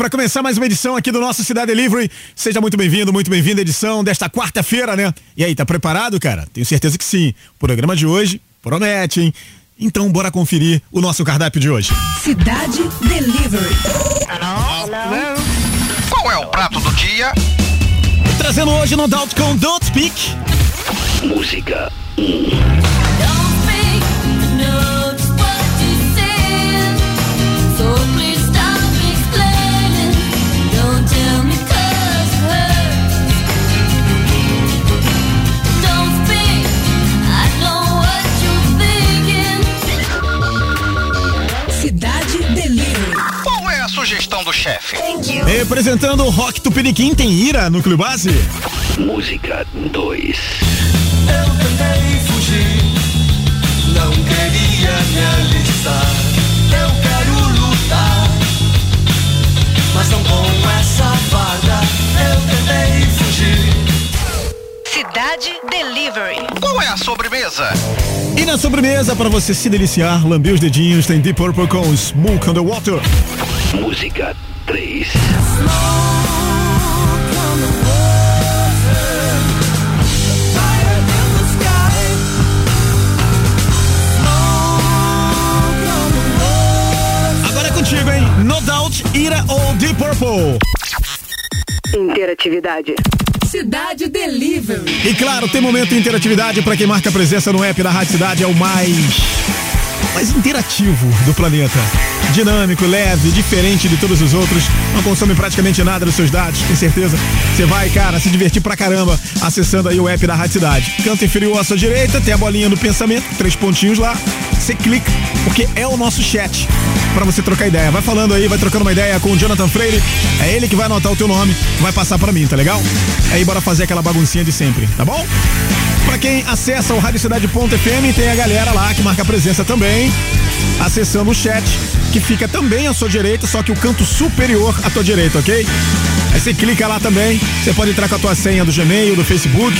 Para começar mais uma edição aqui do nosso Cidade Delivery. Seja muito bem-vindo, muito bem-vinda à edição desta quarta-feira, né? E aí, tá preparado, cara? Tenho certeza que sim. O programa de hoje promete, hein? Então, bora conferir o nosso cardápio de hoje. Cidade Delivery. Hello? Hello? Qual é o prato do dia? Trazendo hoje no Doubt com Don't Speak. Música sugestão do chefe. Representando o Rock Tupiniquim, tem Ira no Clube Base. Música 2. Eu tentei fugir, não queria me alistar. Eu quero lutar, mas não com essa farda. Eu tentei fugir. Cidade Delivery. Qual é a sobremesa? E na sobremesa, para você se deliciar, lamber os dedinhos, tem Deep Purple com Smoke on the Water. Música 3. Agora é contigo, hein? No Doubt, Ira ou Deep Purple. Interatividade. Cidade Delivery. E claro, tem momento de interatividade para quem marca presença no app da Rádio Cidade, é o mais mais interativo do planeta. Dinâmico, leve, diferente de todos os outros. Não consome praticamente nada dos seus dados, tem certeza? Você vai, cara, se divertir pra caramba acessando aí o app da Rádio Cidade. Canto inferior à sua direita, tem a bolinha do pensamento, três pontinhos lá. Você clica, porque é o nosso chat para você trocar ideia. Vai falando aí, vai trocando uma ideia com o Jonathan Freire. É ele que vai anotar o teu nome, vai passar para mim, tá legal? Aí bora fazer aquela baguncinha de sempre, tá bom? Para quem acessa o radiocidade.fm, tem a galera lá que marca presença também, acessando o chat, que fica também à sua direita, só que o canto superior à tua direita, ok? Aí você clica lá também, você pode entrar com a tua senha do Gmail, do Facebook,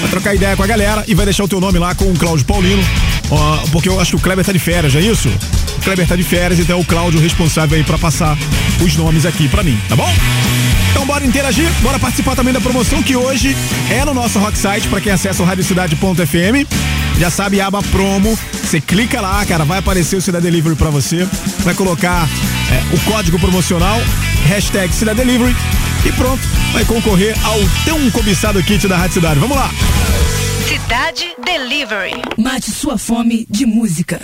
vai trocar ideia com a galera e vai deixar o teu nome lá com o Cláudio Paulino, ó, porque eu acho que o Kleber tá de férias, é isso? O Kleber tá de férias, então é o Cláudio responsável aí para passar os nomes aqui para mim, tá bom? Então bora interagir, bora participar também da promoção que hoje é no nosso rock site para quem acessa o radiocidade.fm. Já sabe, aba promo. Você clica lá, cara, vai aparecer o Cidade Delivery para você. Vai colocar é, o código promocional, hashtag Cidade Delivery e pronto, vai concorrer ao tão cobiçado kit da Rádio Cidade. Vamos lá! Cidade Delivery. Mate sua fome de música.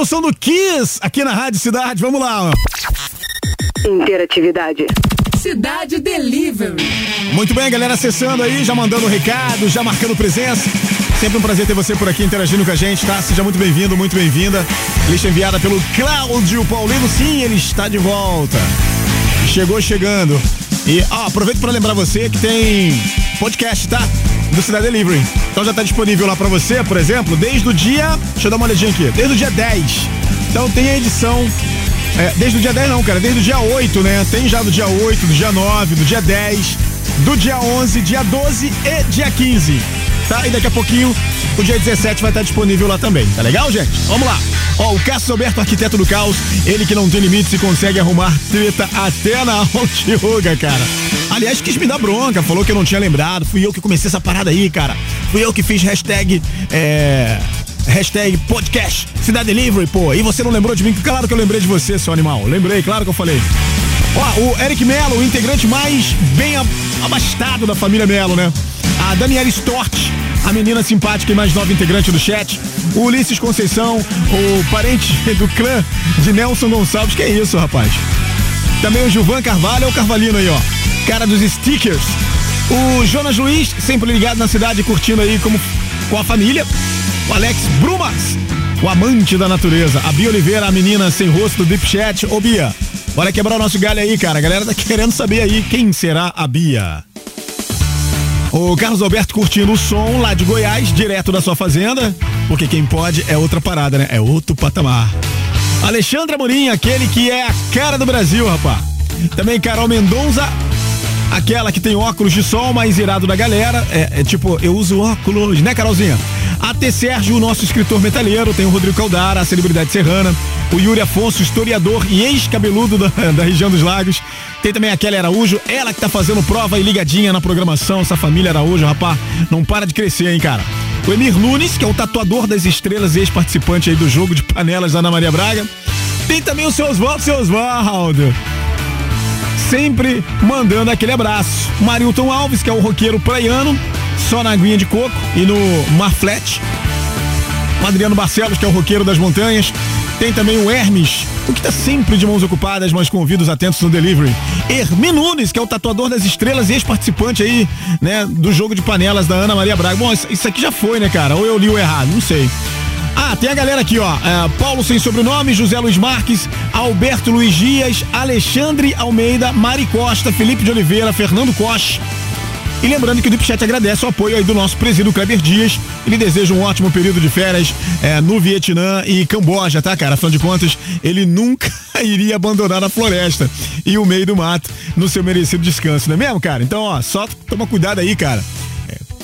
Você o som do Kiss aqui na Rádio Cidade. Vamos lá. ó. Interatividade. Cidade Delivery. Muito bem, galera, acessando aí, já mandando recado, já marcando presença. Sempre um prazer ter você por aqui interagindo com a gente, tá? Seja muito bem-vindo, muito bem-vinda. Lista enviada pelo Cláudio Paulino. Sim, ele está de volta. Chegou chegando. E ó, aproveito para lembrar você que tem podcast, tá? Do Cidade Delivery. Então já tá disponível lá para você, por exemplo, desde o dia. Deixa eu dar uma olhadinha aqui. Desde o dia 10. Então tem a edição. é, desde o dia 10 não, cara, desde o dia 8, né? Tem já do dia 8, do dia 9, do dia 10, do dia 11, dia 12 e dia 15. Tá? E daqui a pouquinho, o dia 17 vai estar disponível lá também. Tá legal, gente? Vamos lá. Ó, o Cássio Alberto, arquiteto do caos, ele que não tem limites e consegue arrumar treta até na yoga, cara. Aliás, quis me dar bronca, falou que eu não tinha lembrado. Fui eu que comecei essa parada aí, cara. Fui eu que fiz hashtag. É. Hashtag podcast Cidade Delivery, pô. E você não lembrou de mim? Claro que eu lembrei de você, seu animal. Lembrei, claro que eu falei. Ó, o Eric Melo, o integrante mais bem ab- abastado da família Melo, né? A Daniela Stort, a menina simpática e mais nova integrante do chat. O Ulisses Conceição, o parente do clã de Nelson Gonçalves. Que é isso, rapaz? Também o Gilvan Carvalho, é o Carvalino aí, ó. Cara dos stickers. O Jonas Luiz, sempre ligado na cidade, curtindo aí como, com a família. O Alex Brumas, o amante da natureza. A Bia Oliveira, a menina sem rosto do Deep Chat. Ô, Bia, bora quebrar o nosso galho aí, cara. A galera tá querendo saber aí quem será a Bia. O Carlos Alberto curtindo o som lá de Goiás, direto da sua fazenda, porque quem pode é outra parada, né? É outro patamar. Alexandre Amorim, aquele que é a cara do Brasil, rapá. Também Carol Mendonça, aquela que tem óculos de sol mais irado da galera. É, é tipo, eu uso óculos, né, Carolzinha? AT Sérgio, o nosso escritor metaleiro, tem o Rodrigo Caldara, a celebridade serrana, o Yuri Afonso, historiador e ex-cabeludo da, da região dos lagos. Tem também a Kelly Araújo, ela que tá fazendo prova e ligadinha na programação, essa família Araújo, rapá, não para de crescer, hein, cara. O Emir Nunes, que é o tatuador das estrelas e ex-participante aí do jogo de panelas da Ana Maria Braga. Tem também o seu Oswaldo, seu Oswaldo sempre mandando aquele abraço. Marilton Alves, que é o roqueiro praiano, só na aguinha de coco e no mar flat. O Adriano Barcelos, que é o roqueiro das montanhas. Tem também o Hermes, o que tá sempre de mãos ocupadas, mas com ouvidos atentos no delivery. Hermin Nunes, que é o tatuador das estrelas e ex-participante aí, né, do jogo de panelas da Ana Maria Braga. Bom, isso aqui já foi, né, cara? Ou eu li o errado, não sei. Ah, tem a galera aqui, ó. É, Paulo sem sobrenome, José Luiz Marques, Alberto Luiz Dias, Alexandre Almeida, Mari Costa, Felipe de Oliveira, Fernando Costa. E lembrando que o Deep Chat agradece o apoio aí do nosso presídio Kleber Dias. Ele deseja um ótimo período de férias é, no Vietnã e Camboja, tá, cara? Afinal de contas, ele nunca iria abandonar a floresta e o meio do mato no seu merecido descanso, não é mesmo, cara? Então, ó, só toma cuidado aí, cara.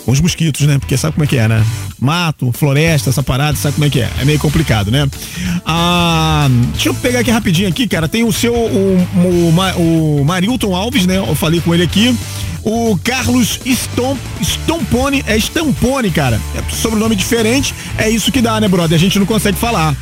Com os mosquitos, né? Porque sabe como é que é, né? Mato, floresta, essa parada, sabe como é que é? É meio complicado, né? Ah, deixa eu pegar aqui rapidinho aqui, cara. Tem o seu, o, o, o Marilton Alves, né? Eu falei com ele aqui. O Carlos Stomp, Stompone, é Stampone, cara. É sobrenome diferente, é isso que dá, né, brother? A gente não consegue falar.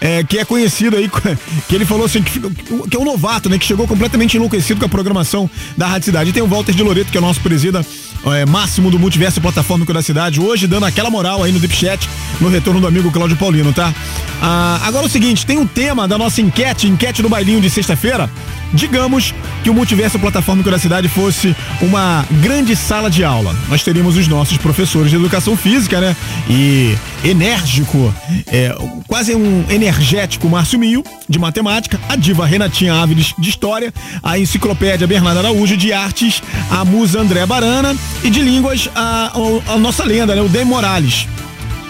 É, que é conhecido aí, que ele falou assim, que, que é um novato, né? Que chegou completamente enlouquecido com a programação da Rádio Cidade. E tem o Walter de Loreto, que é o nosso presida é, máximo do multiverso platformico da cidade, hoje dando aquela moral aí no Deep Chat, no retorno do amigo Cláudio Paulino, tá? Ah, agora é o seguinte, tem o tema da nossa enquete, enquete do bailinho de sexta-feira. Digamos que o multiverso platformico da cidade fosse uma grande sala de aula. Nós teríamos os nossos professores de educação física, né? E enérgico, é, quase um energético Márcio Mio, de matemática, a diva Renatinha Áviles, de história, a enciclopédia Bernardo Araújo, de artes, a musa André Barana e de línguas, a, a- a nossa lenda, né? O Den Morales.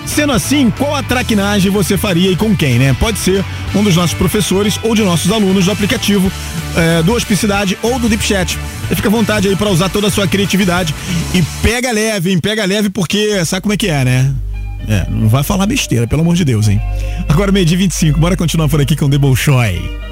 Sendo assim, qual a traquinagem você faria e com quem, né? Pode ser um dos nossos professores ou de nossos alunos do aplicativo eh, do Hospicidade ou do Deep Chat. Fica à vontade aí pra usar toda a sua criatividade. E pega leve, hein? Pega leve porque sabe como é que é, né? É, não vai falar besteira, pelo amor de Deus, hein? Agora meio dia 25, bora continuar por aqui com o The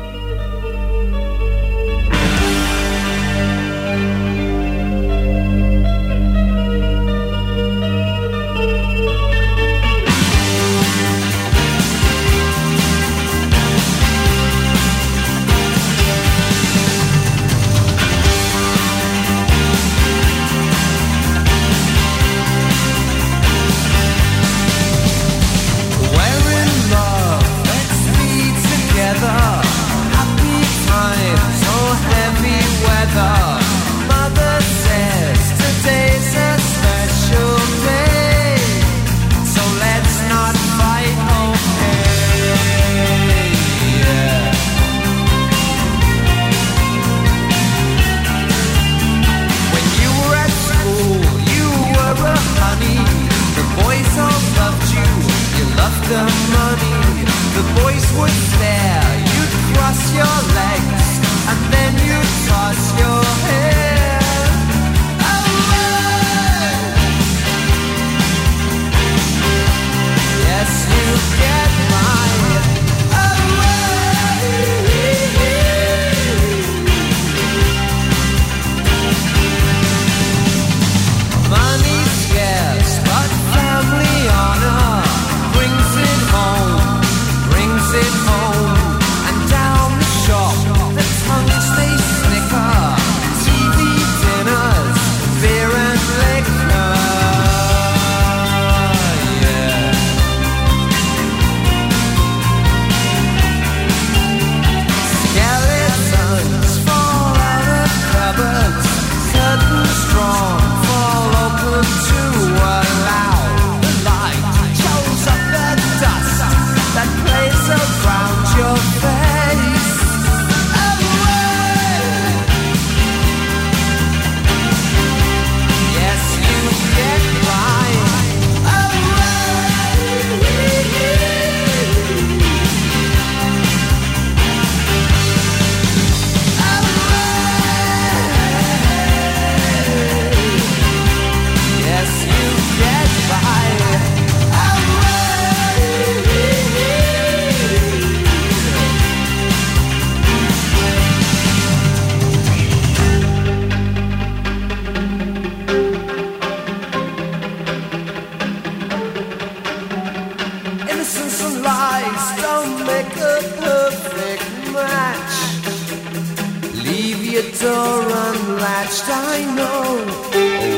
the door unlatched, I know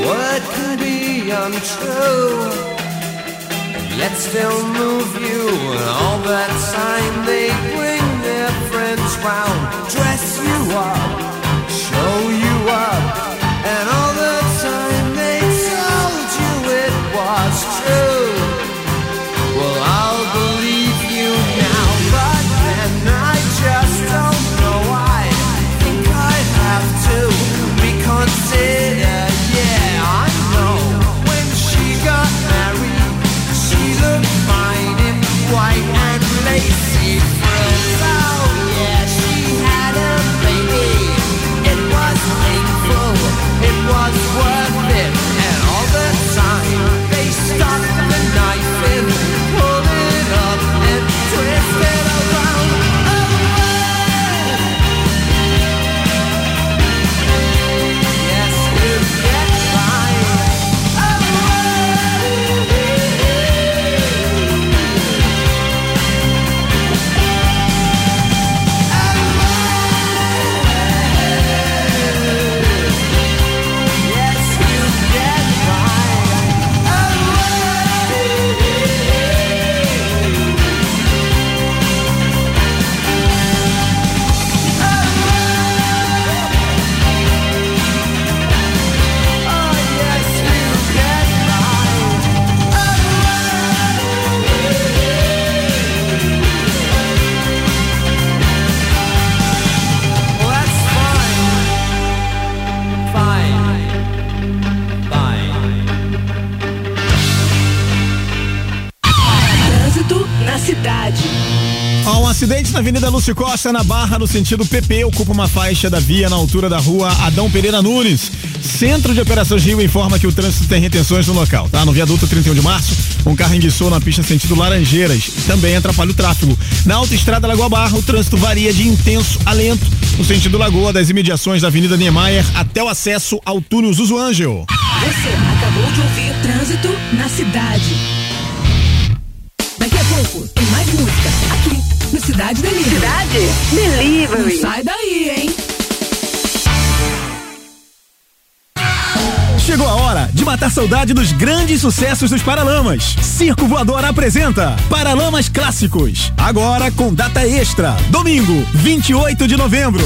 word can be untrue. Yet still move you, all that time they bring their friends round, dress you up, show you up, and all acidente na Avenida Lúcio Costa, na Barra, no sentido PP, ocupa uma faixa da via na altura da rua Adão Pereira Nunes. Centro de Operações Rio informa que o trânsito tem retenções no local, tá? No viaduto 31 de março, um carro enguiçou na pista sentido Laranjeiras, também atrapalha o tráfego. Na autoestrada Lagoa Barra, o trânsito varia de intenso a lento, no sentido Lagoa, das imediações da Avenida Niemeyer até o acesso ao túnel Zuzu Angel. Você acabou de ouvir Trânsito na cidade. Cidade Delivery. Cidade Não Delivery. sai daí, hein? Chegou a hora de matar saudade dos grandes sucessos dos Paralamas. Circo Voador apresenta Paralamas Clássicos. Agora com data extra. Domingo, 28 de novembro.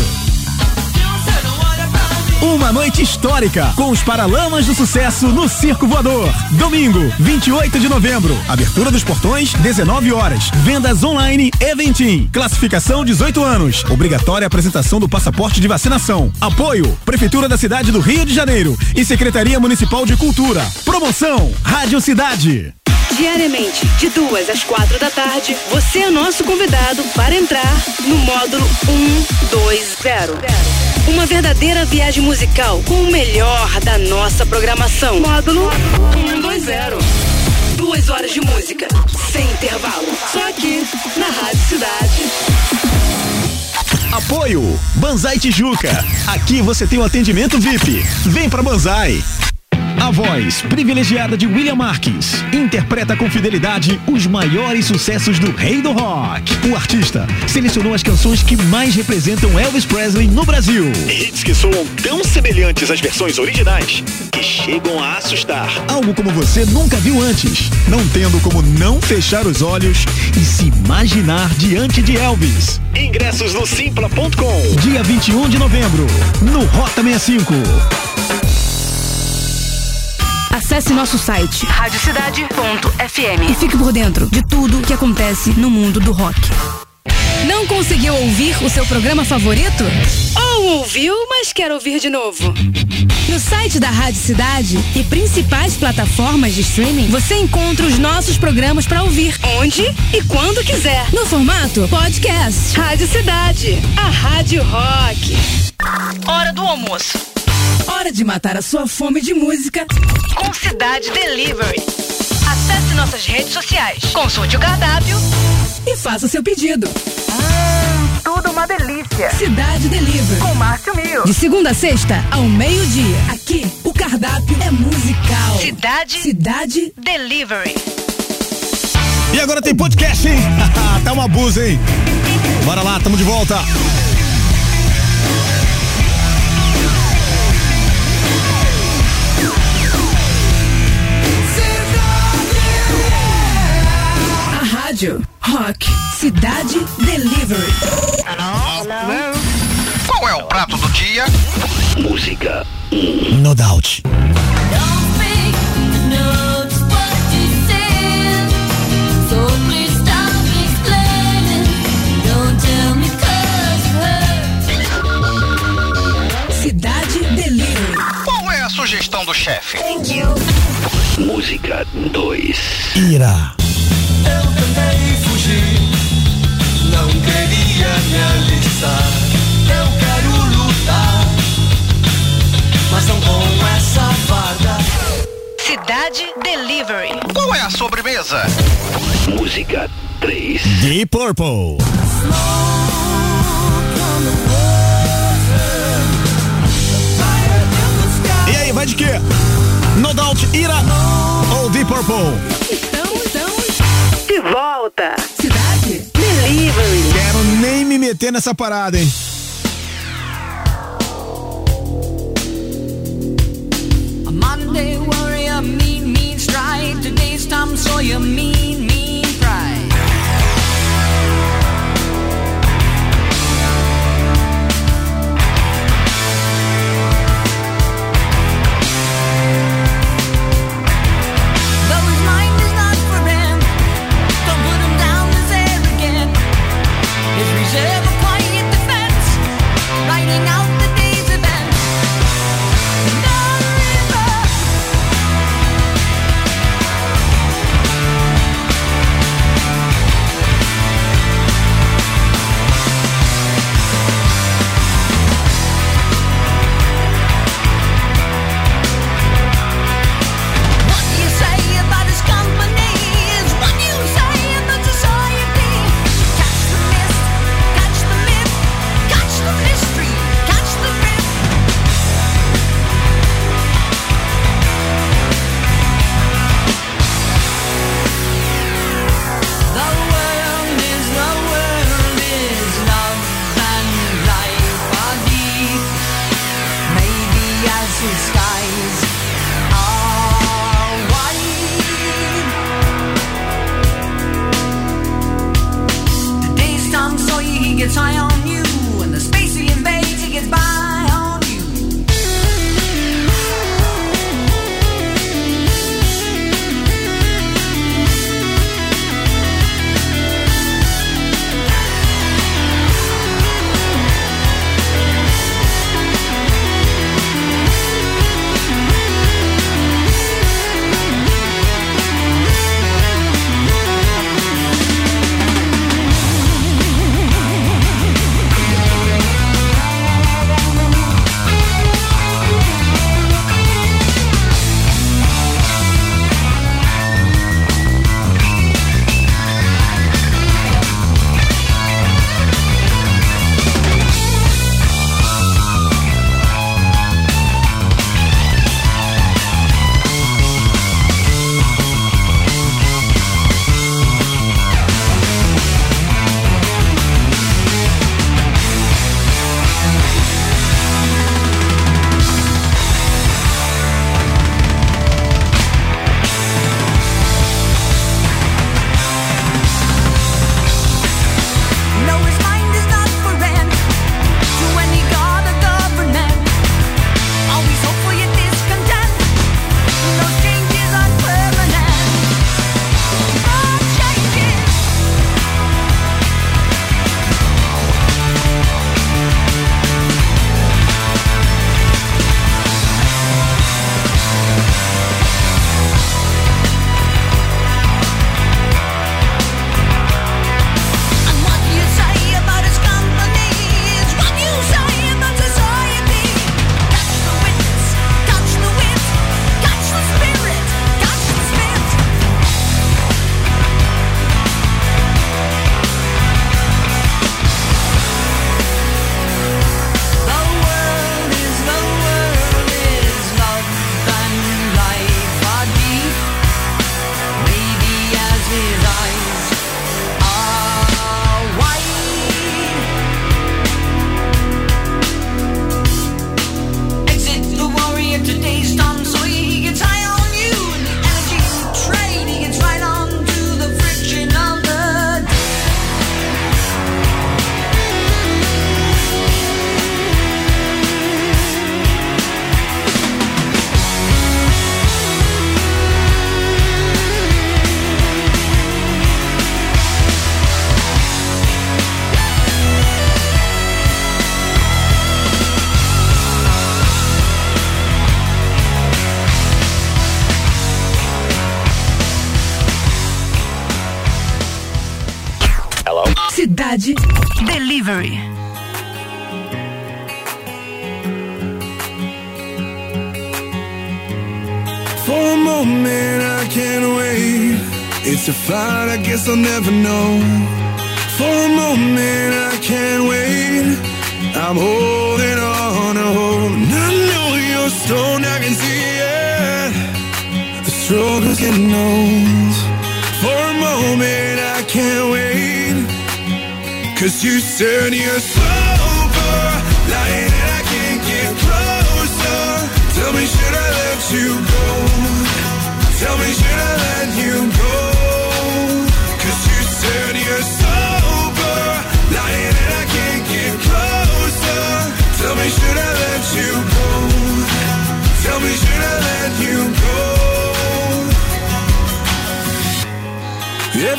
Uma noite histórica com os Paralamas do Sucesso no Circo Voador. Domingo, 28 de novembro. Abertura dos portões, 19 horas. Vendas online Eventim. Classificação 18 anos. Obrigatória apresentação do passaporte de vacinação. Apoio: Prefeitura da cidade do Rio de Janeiro e Secretaria Municipal de Cultura. Promoção: Rádio Cidade. Diariamente, de duas às quatro da tarde, você é nosso convidado para entrar no módulo 120. Uma verdadeira viagem musical com o melhor da nossa programação. Módulo 120. Duas horas de música, sem intervalo. Só aqui, na Rádio Cidade. Apoio: Banzai Tijuca. Aqui você tem o atendimento VIP. Vem pra Banzai. A voz privilegiada de William Marques interpreta com fidelidade os maiores sucessos do rei do rock. O artista selecionou as canções que mais representam Elvis Presley no Brasil. Hits que soam tão semelhantes às versões originais que chegam a assustar. Algo como você nunca viu antes, não tendo como não fechar os olhos e se imaginar diante de Elvis. Ingressos no simpla.com. Dia 21 de novembro, no Rota 65. Acesse nosso site e Radiocidade.fm. fique por dentro de tudo que acontece no mundo do rock. Não conseguiu ouvir o seu programa favorito? Ou ouviu, mas quer ouvir de novo? No site da Rádio Cidade e principais plataformas de streaming, você encontra os nossos programas para ouvir. Onde e quando quiser. No formato podcast. Rádio Cidade, a Rádio Rock. Hora do almoço. Hora de matar a sua fome de música. Com Cidade Delivery. Acesse nossas redes sociais. Consulte o cardápio. e faça seu pedido. Tudo uma delícia. Cidade Delivery. Com Márcio Mil. De segunda a sexta, ao meio-dia. Aqui, o cardápio é musical. Cidade Cidade Delivery. E agora tem podcast, hein? tá uma abuso, hein? Bora lá, tamo de volta. Rádio. Rock. Cidade Delivery. Qual é o prato do dia? Música No doubt. Cidade Delivery. Qual é a sugestão do chefe? Música 2. Ira. Eu quero lutar, mas não com essa farda. Cidade Delivery. Qual é a sobremesa? Música 3. Deep Purple. E aí, vai de quê? No doubt, Ira ou Deep Purple? Então, então, De volta. cidade. Delivery. Quero nem me meter nessa parada, hein? A Monday warrior, mean, mean strike. Today's Tom Sawyer, mean,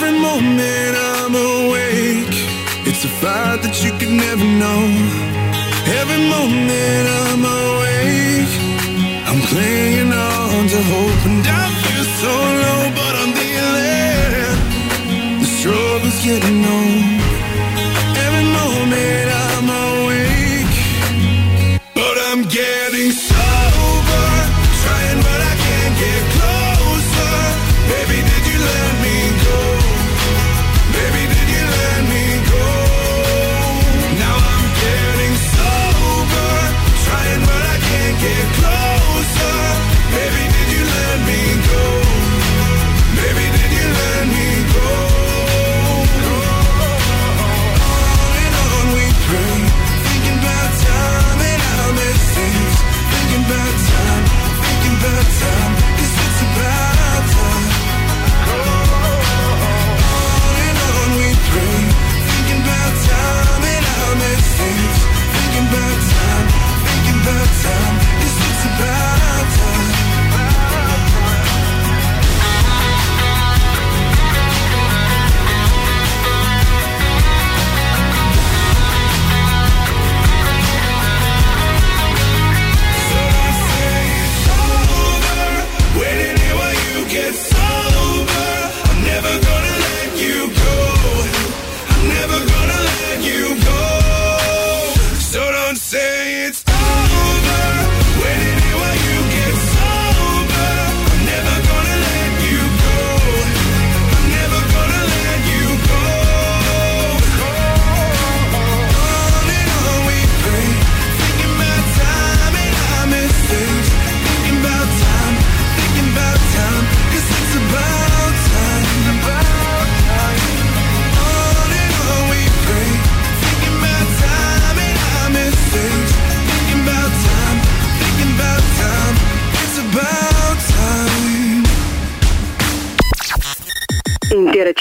Every moment I'm awake, it's a fight that you could never know. Every moment I'm awake, I'm clinging on to hope, and I feel so low, but I'm dealing. The struggle's getting old.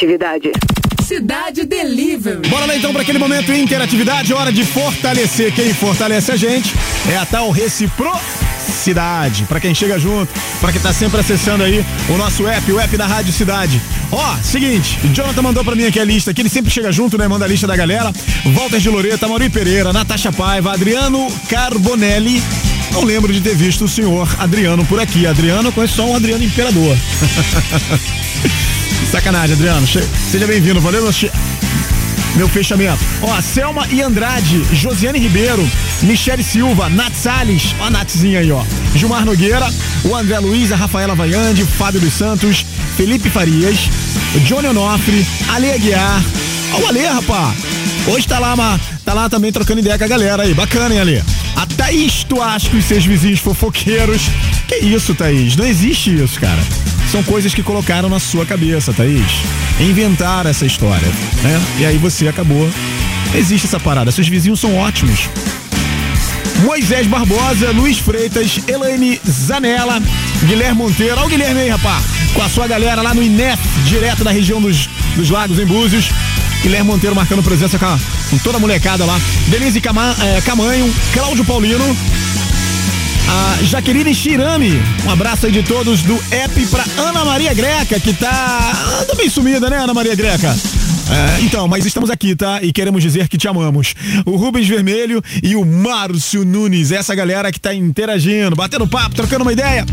Interatividade. Cidade Delivery. Bora lá então para aquele momento de interatividade, hora de fortalecer. Quem fortalece a gente é a tal reciprocidade. Para quem chega junto, para quem tá sempre acessando aí o nosso app, o app da Rádio Cidade. Ó, seguinte, Jonathan mandou para mim aqui a lista, que ele sempre chega junto, né? Manda a lista da galera. Walter de Loreta, Mauri Pereira, Natasha Paiva, Adriano Carbonelli. Não lembro de ter visto o senhor Adriano por aqui. Adriano, eu conheço só um Adriano Imperador. Sacanagem, Adriano. Seja bem-vindo, valeu, meu, che- meu fechamento. Ó, Selma e Andrade, Josiane Ribeiro, Michele Silva, Nath Salles, ó a Nathzinha aí, ó. Gilmar Nogueira, o André Luiz, a Rafaela Vaiande, Fábio dos Santos, Felipe Farias, Johnny Onofre, Ale Aguiar. Ó o Ale, rapá. Hoje tá lá, ma- tá lá também trocando ideia com a galera aí. Bacana, hein, Ale? A Thaís Tuasco e seus vizinhos fofoqueiros. Que isso, Thaís? Não existe isso, cara. São coisas que colocaram na sua cabeça, Thaís. Inventaram essa história, né? E aí você acabou. Existe essa parada. Seus vizinhos são ótimos. Moisés Barbosa, Luiz Freitas, Elaine Zanella, Guilherme Monteiro. Olha o Guilherme aí, rapá. Com a sua galera lá no INEF, direto da região dos, dos Lagos, em Búzios. Guilherme Monteiro marcando presença com, a- com toda a molecada lá. Denise eh, Camanho, Cláudio Paulino, a Jaqueline Chirami. Um abraço aí de todos do app pra Ana Maria Greca, que tá. anda bem sumida, né, Ana Maria Greca? É, então, mas estamos aqui, tá? E queremos dizer que te amamos. O Rubens Vermelho e o Márcio Nunes, essa galera que tá interagindo, batendo papo, trocando uma ideia.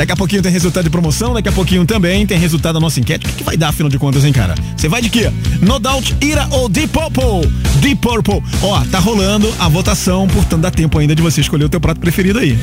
Daqui a pouquinho tem resultado de promoção, daqui a pouquinho também tem resultado da nossa enquete. O que, que vai dar, afinal de contas, hein, cara? Você vai de quê? No Doubt, Ira ou Deep Purple? Deep Purple. Ó, tá rolando a votação, portanto dá tempo ainda de você escolher o teu prato preferido aí.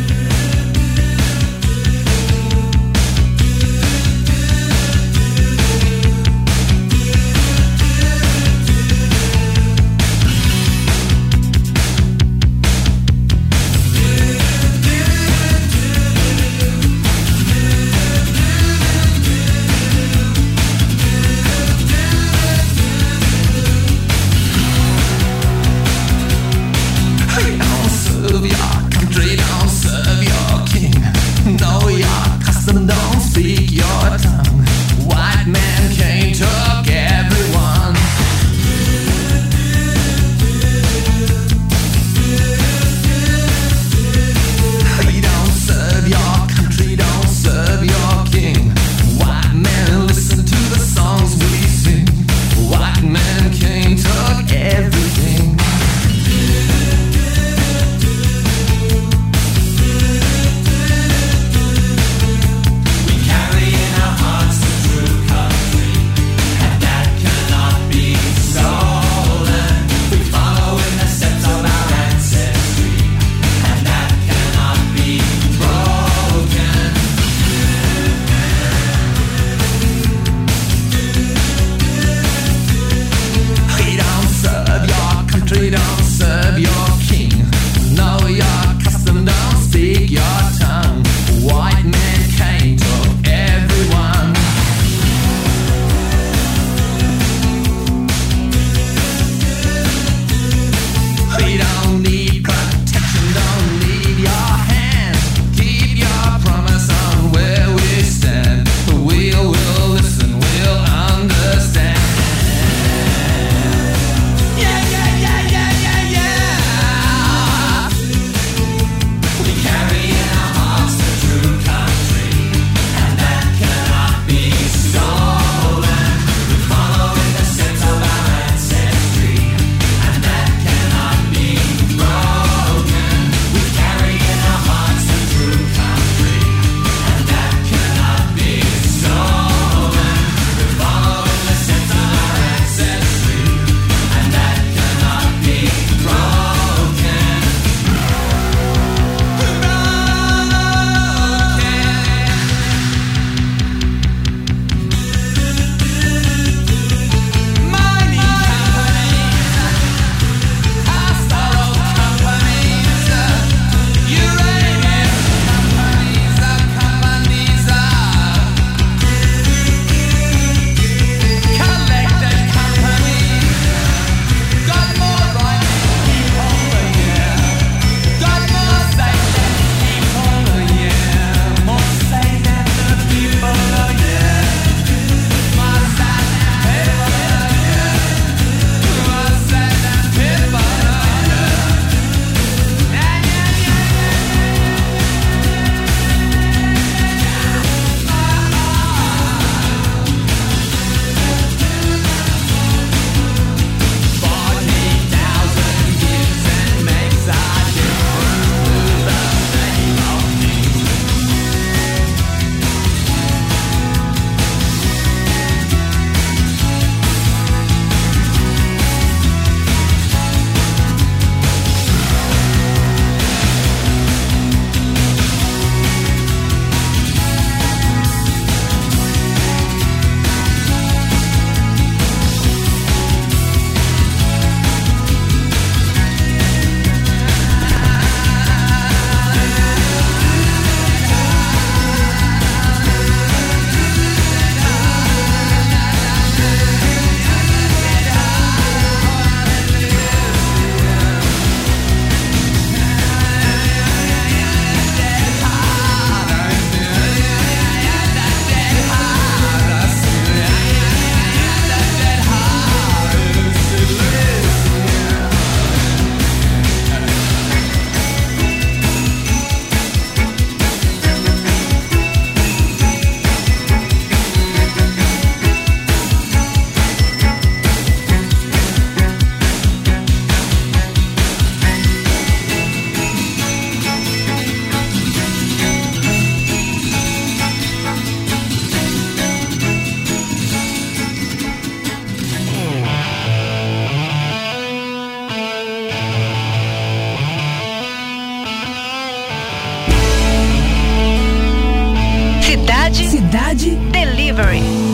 Cidade Delivery.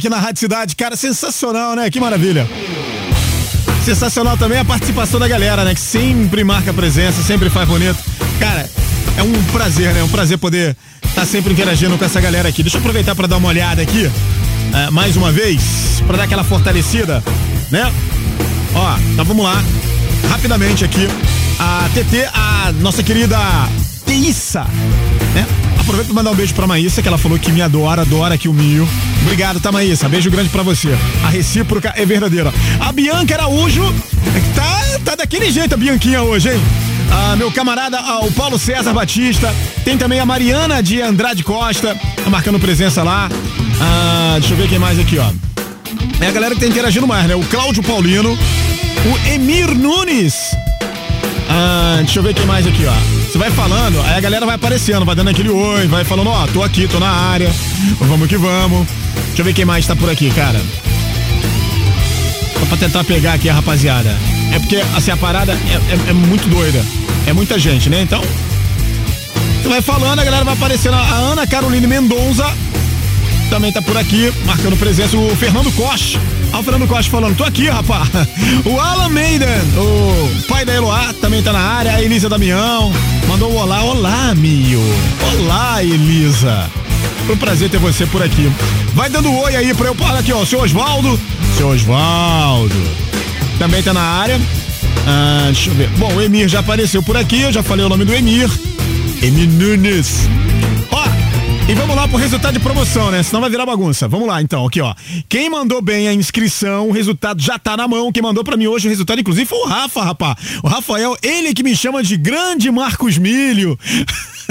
Aqui na Rádio Cidade. Cara, sensacional, né? Que maravilha. Sensacional também a participação da galera, né? Que sempre marca presença, sempre faz bonito. Cara, é um prazer, né? É um prazer poder estar sempre interagindo com essa galera aqui. Deixa eu aproveitar para dar uma olhada aqui, eh, mais uma vez, para dar aquela fortalecida, né? Ó, então vamos lá, rapidamente aqui. A TT, a nossa querida Teissa, né? Aproveita pra mandar um beijo pra Maísa, que ela falou que me adora, adora aqui o Mio. Obrigado, tá, Maísa? Beijo grande pra você. A recíproca é verdadeira. A Bianca Araújo, tá, tá daquele jeito a Bianquinha hoje, hein? Ah, meu camarada, ah, o Paulo César Batista. Tem também a Mariana de Andrade Costa, tá marcando presença lá. Ah, deixa eu ver quem mais aqui, ó. É a galera que tá interagindo mais, né? O Cláudio Paulino, o Emir Nunes. Ah, deixa eu ver quem mais aqui, ó. Você vai falando, aí a galera vai aparecendo, vai dando aquele oi, vai falando, ó, tô aqui, tô na área, vamos que vamos. Deixa eu ver quem mais tá por aqui, cara. Só pra tentar pegar aqui a rapaziada. É porque, assim, a parada é, é- é muito doida. É muita gente, né? Então, você vai falando, a galera vai aparecendo. A Ana Caroline Mendonça também tá por aqui, marcando presença. O Fernando Costa. Olha o Fernando Costa falando, tô aqui, rapaz. O Alan Maiden, o pai da Eloá, também tá na área. A Elisa Damião, mandou um olá. Olá, Mio. Olá, Elisa. Foi um prazer ter você por aqui. Vai dando oi aí pra eu. Olha aqui, ó, seu Osvaldo. Seu Osvaldo. Também tá na área. Ah, deixa eu ver. Bom, o Emir já apareceu por aqui, eu já falei o nome do Emir. Emir Nunes. E vamos lá pro resultado de promoção, né? Senão vai virar bagunça. Vamos lá, então, aqui, ó. Quem mandou bem a inscrição, o resultado já tá na mão. Quem mandou pra mim hoje o resultado, inclusive, foi o Rafa, rapá. O Rafael, ele que me chama de grande Marcos Milho.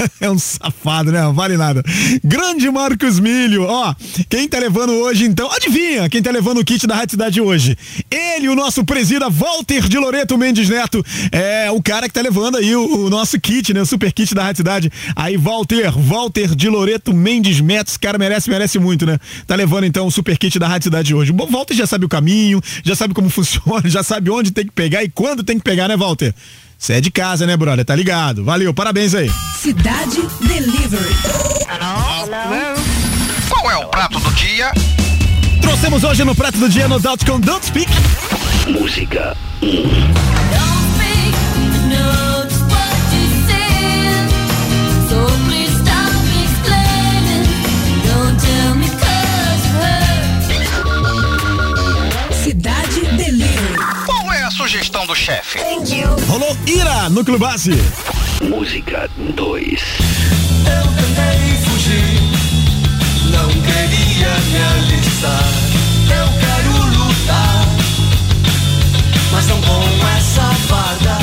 é um safado, né? Vale nada. Grande Marcos Milho, ó. Quem tá levando hoje, então, adivinha quem tá levando o kit da Rádio Cidade hoje? Ele, o nosso presida Walter de Loreto Mendes Neto, é o cara que tá levando aí o, o nosso kit, né? O super kit da Rádio Cidade. Aí, Walter, Walter de Loreto Mendes esse cara merece, merece muito, né? Tá levando então o super kit da Rádio Cidade hoje. O Walter já sabe o caminho, já sabe como funciona, já sabe onde tem que pegar e quando tem que pegar, né, Walter? Você é de casa, né, brother? Tá ligado? Valeu, parabéns aí. Cidade Delivery. Qual é o prato do dia? Trouxemos hoje no prato do dia no Doubt com Don't Speak. Música sugestão do chefe? Rolou Ira, Núcleo Base. Música 2. Eu tentei fugir, não queria me alistar. Eu quero lutar, mas não com essa farda.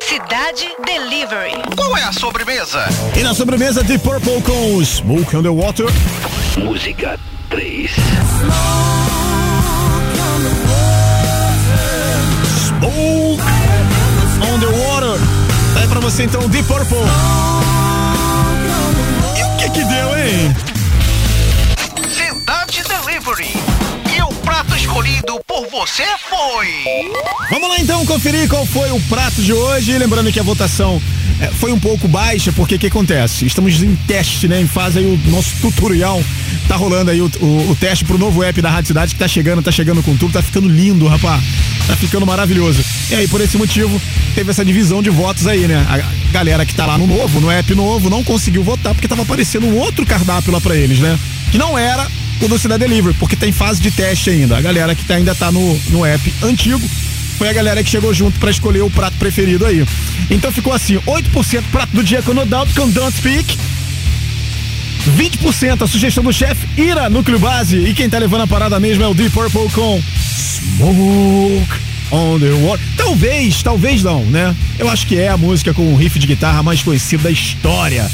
Cidade Delivery. Qual é a sobremesa? E na sobremesa de Purple com Smoke on the Water. Música 3. Smoke on the Water. Aí pra você então, Deep Purple. E o que que deu, hein? Cidade Delivery. E o prato escolhido por você foi. Vamos lá então conferir qual foi o prato de hoje. Lembrando que a votação foi um pouco baixa, porque o que acontece? Estamos em teste, né? Em fase aí o nosso tutorial. Tá rolando aí o, o- o teste pro novo app da Rádio Cidade que tá chegando, tá chegando com tudo, tá ficando lindo, rapaz. Tá ficando maravilhoso. E aí, por esse motivo, teve essa divisão de votos aí, né? A galera que tá lá no novo, no app novo, não conseguiu votar porque tava aparecendo um outro cardápio lá pra eles, né? Que não era o do Cidade Delivery, porque tá em fase de teste ainda. A galera que tá- ainda tá no, no app antigo foi a galera que chegou junto pra escolher o prato preferido aí. Então ficou assim: 8% prato do dia com No Doubt com Don't Speak. 20% a sugestão do chefe Ira Núcleo Base. E quem tá levando a parada mesmo é o Deep Purple com Smoke on the Water. Talvez, talvez não, né? Eu acho que é a música com o riff de guitarra mais conhecida da história,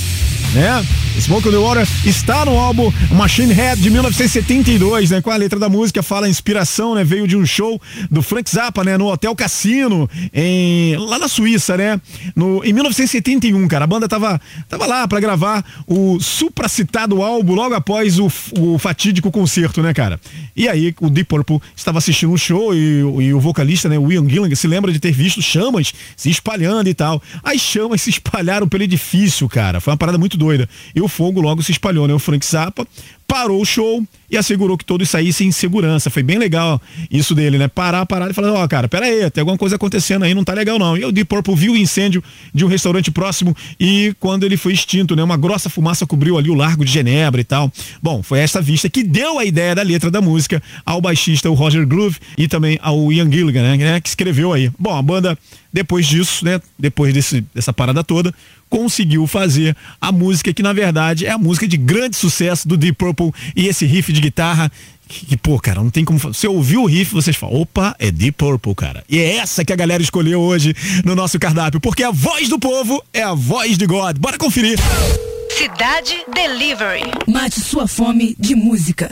né? Smoke on the Water está no álbum Machine Head de 1972, né? Com a letra da música fala inspiração, né? Veio de um show do Frank Zappa, né? No Hotel Cassino, em, lá na Suíça, né? No, em 1971, cara. A banda tava, tava lá pra gravar o supracitado álbum logo após o, o fatídico concerto, né, cara? E aí o Deep Purple estava assistindo um show e, e o vocalista, né, Ian Gillan, se lembra de ter visto chamas se espalhando e tal. As chamas se espalharam pelo edifício, cara. Foi uma parada muito doida. E o fogo logo se espalhou, né? O Frank Zappa parou o show e assegurou que todos saíssem em segurança. Foi bem legal isso dele, né? Parar, parar e falar, ó, cara, pera aí, tem alguma coisa acontecendo aí, não tá legal não. E o Deep Purple viu o incêndio de um restaurante próximo e quando ele foi extinto, né? Uma grossa fumaça cobriu ali o Largo de Genebra e tal. Bom, foi essa vista que deu a ideia da letra da música ao baixista, o Roger Groove, e também ao Ian Gilligan, né? Que escreveu aí. Bom, a banda, depois disso, né? Depois desse, dessa parada toda, conseguiu fazer a música que na verdade é a música de grande sucesso do Deep Purple e esse riff de guitarra que, que, pô, cara, não tem como. Você ouviu o riff, vocês falam, opa, é Deep Purple, cara. E é essa que a galera escolheu hoje no nosso cardápio, porque a voz do povo é a voz de God. Bora conferir. Cidade Delivery. Mate sua fome de música.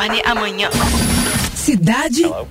Retorne amanhã. Cidade Delivery.